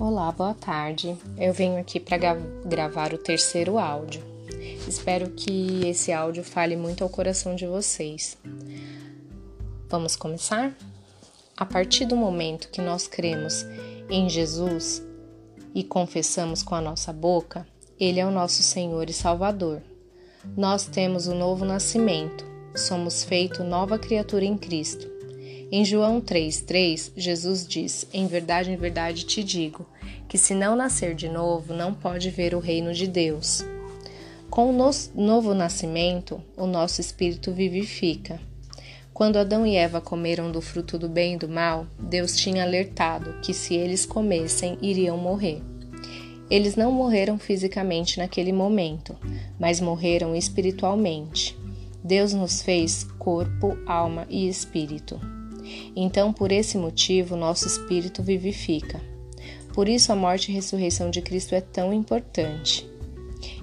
Olá, boa tarde. Eu venho aqui para gravar o terceiro áudio. Espero que esse áudio fale muito ao coração de vocês. Vamos começar? A partir do momento que nós cremos em Jesus e confessamos com a nossa boca, Ele é o nosso Senhor e Salvador. Nós temos o novo nascimento, somos feito nova criatura em Cristo. Em João 3,3, Jesus diz: Em verdade, em verdade te digo, que se não nascer de novo, não pode ver o reino de Deus. Com o novo nascimento, o nosso espírito vivifica. Quando Adão e Eva comeram do fruto do bem e do mal, Deus tinha alertado que se eles comessem, iriam morrer. Eles não morreram fisicamente naquele momento, mas morreram espiritualmente. Deus nos fez corpo, alma e espírito. Então, por esse motivo, nosso espírito vivifica. Por isso, a morte e ressurreição de Cristo é tão importante.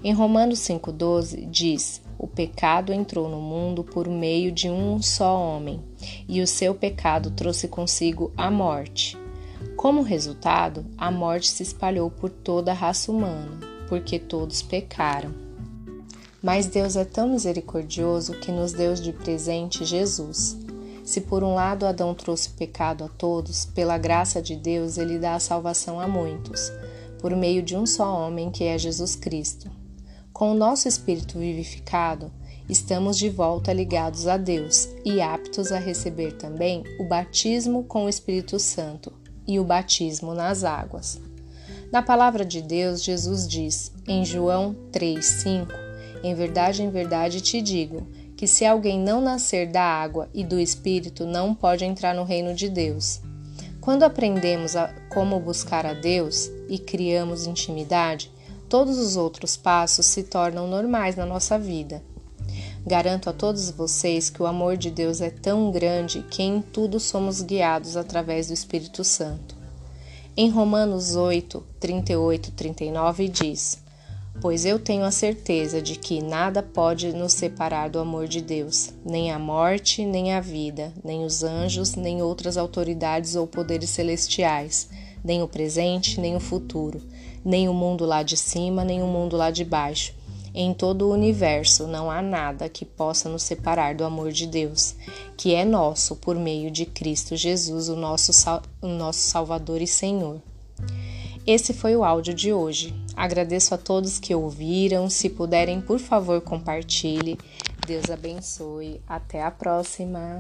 Em Romanos 5,12 diz: O pecado entrou no mundo por meio de um só homem, e o seu pecado trouxe consigo a morte. Como resultado, a morte se espalhou por toda a raça humana, porque todos pecaram. Mas Deus é tão misericordioso que nos deu de presente Jesus. Se por um lado Adão trouxe pecado a todos, pela graça de Deus ele dá a salvação a muitos, por meio de um só homem que é Jesus Cristo. Com o nosso espírito vivificado, estamos de volta ligados a Deus e aptos a receber também o batismo com o Espírito Santo e o batismo nas águas. Na palavra de Deus, Jesus diz, em João 3,5: Em verdade, em verdade te digo que se alguém não nascer da água e do Espírito, não pode entrar no reino de Deus. Quando aprendemos a como buscar a Deus e criamos intimidade, todos os outros passos se tornam normais na nossa vida. Garanto a todos vocês que o amor de Deus é tão grande que em tudo somos guiados através do Espírito Santo. Em Romanos 8, 38 e 39 diz: pois eu tenho a certeza de que nada pode nos separar do amor de Deus, nem a morte, nem a vida, nem os anjos, nem outras autoridades ou poderes celestiais, nem o presente, nem o futuro, nem o mundo lá de cima, nem o mundo lá de baixo. Em todo o universo não há nada que possa nos separar do amor de Deus, que é nosso por meio de Cristo Jesus, o nosso, o nosso Salvador e Senhor. Esse foi o áudio de hoje. Agradeço a todos que ouviram. Se puderem, por favor, compartilhe. Deus abençoe. Até a próxima.